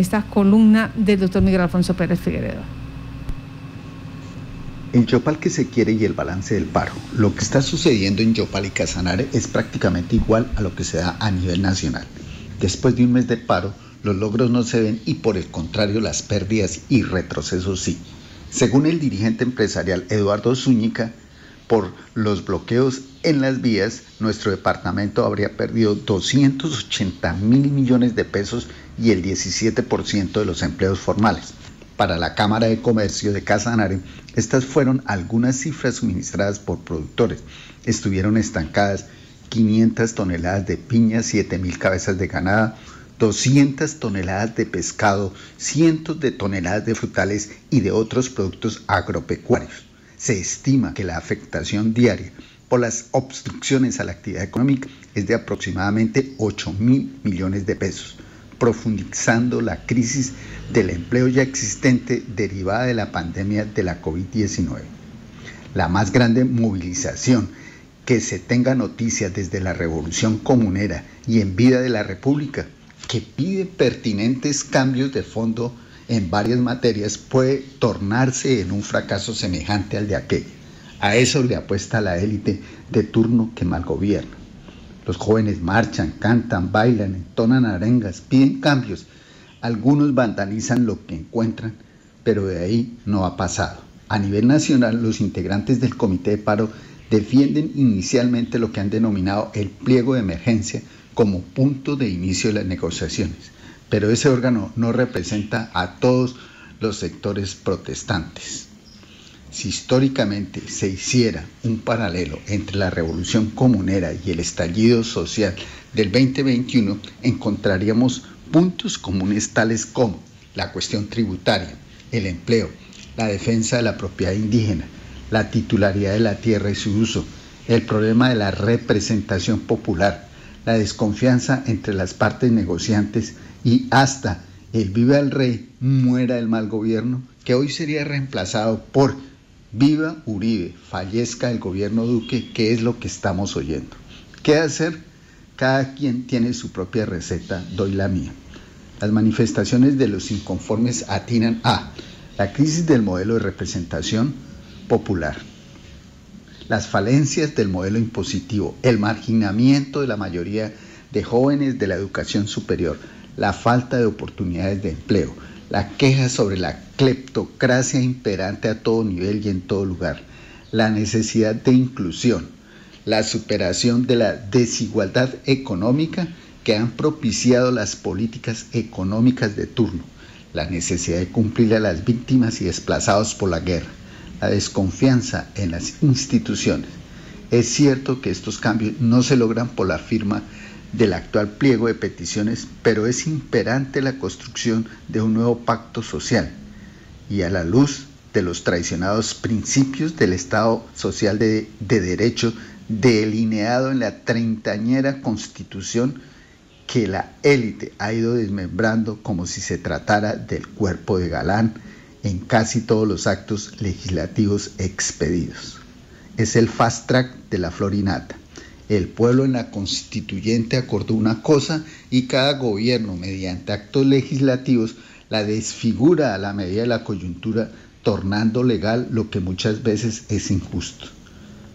esta columna del doctor Miguel Alfonso Pérez Figueredo. En Yopal que se quiere y el balance del paro. Lo que está sucediendo en Yopal y Casanare es prácticamente igual a lo que se da a nivel nacional. Después de un mes de paro, los logros no se ven y por el contrario las pérdidas y retrocesos sí. Según el dirigente empresarial Eduardo Zúñiga, por los bloqueos en las vías, nuestro departamento habría perdido 280 mil millones de pesos y el 17% de los empleos formales. Para la Cámara de Comercio de Casanare, estas fueron algunas cifras suministradas por productores. Estuvieron estancadas 500 toneladas de piña, 7 mil cabezas de ganada, 200 toneladas de pescado, cientos de toneladas de frutales y de otros productos agropecuarios. Se estima que la afectación diaria por las obstrucciones a la actividad económica es de aproximadamente 8 mil millones de pesos, profundizando la crisis del empleo ya existente derivada de la pandemia de la COVID-19. La más grande movilización que se tenga noticia desde la revolución comunera y en vida de la República que pide pertinentes cambios de fondo en varias materias puede tornarse en un fracaso semejante al de aquel. A eso le apuesta la élite de turno que mal gobierna. Los jóvenes marchan, cantan, bailan, entonan arengas, piden cambios. Algunos vandalizan lo que encuentran, pero de ahí no ha pasado. A nivel nacional, los integrantes del comité de paro defienden inicialmente lo que han denominado el pliego de emergencia como punto de inicio de las negociaciones, pero ese órgano no representa a todos los sectores protestantes. Si históricamente se hiciera un paralelo entre la revolución comunera y el estallido social del 2021, encontraríamos puntos comunes tales como la cuestión tributaria, el empleo, la defensa de la propiedad indígena, la titularidad de la tierra y su uso, el problema de la representación popular, la desconfianza entre las partes negociantes y hasta el viva el rey, muera el mal gobierno, que hoy sería reemplazado por viva Uribe, fallezca el gobierno Duque, que es lo que estamos oyendo. ¿Qué hacer? Cada quien tiene su propia receta, doy la mía. Las manifestaciones de los inconformes atinan a la crisis del modelo de representación popular, las falencias del modelo impositivo, el marginamiento de la mayoría de jóvenes de la educación superior, la falta de oportunidades de empleo, la queja sobre la cleptocracia imperante a todo nivel y en todo lugar, la necesidad de inclusión, la superación de la desigualdad económica que han propiciado las políticas económicas de turno, la necesidad de cumplir a las víctimas y desplazados por la guerra, la desconfianza en las instituciones. Es cierto que estos cambios no se logran por la firma del actual pliego de peticiones, pero es imperante la construcción de un nuevo pacto social y a la luz de los traicionados principios del Estado social de, de derecho delineado en la treintañera constitución que la élite ha ido desmembrando como si se tratara del cuerpo de Galán en casi todos los actos legislativos expedidos. Es el fast track de la florinata. El pueblo en la constituyente acordó una cosa y cada gobierno mediante actos legislativos la desfigura a la medida de la coyuntura, tornando legal lo que muchas veces es injusto.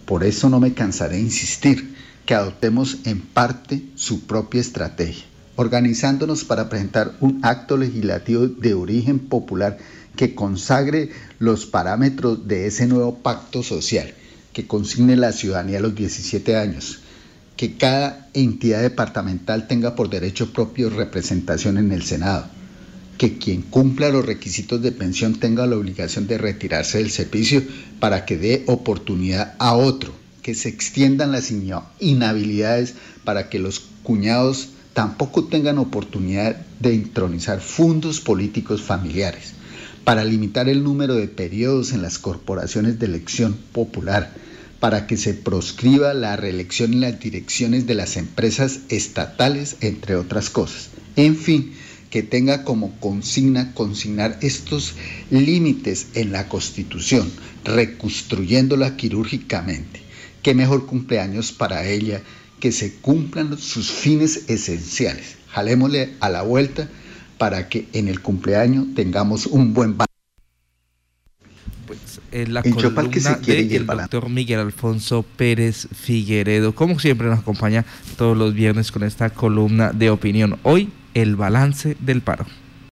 Por eso no me cansaré de insistir que adoptemos en parte su propia estrategia, organizándonos para presentar un acto legislativo de origen popular que consagre los parámetros de ese nuevo pacto social, que consigne la ciudadanía a los 17 años, que cada entidad departamental tenga por derecho propio representación en el Senado, que quien cumpla los requisitos de pensión tenga la obligación de retirarse del servicio para que dé oportunidad a otro, que se extiendan las inhabilidades para que los cuñados tampoco tengan oportunidad de intronizar fondos políticos familiares para limitar el número de periodos en las corporaciones de elección popular, para que se proscriba la reelección en las direcciones de las empresas estatales, entre otras cosas. En fin, que tenga como consigna consignar estos límites en la Constitución, reconstruyéndola quirúrgicamente. Qué mejor cumpleaños para ella que se cumplan sus fines esenciales. Jalémosle a la vuelta para que en el cumpleaños tengamos un buen en la el columna que se quiere de el doctor Miguel Alfonso Pérez Figueredo, como siempre nos acompaña todos los viernes con esta columna de opinión. Hoy, el balance del paro.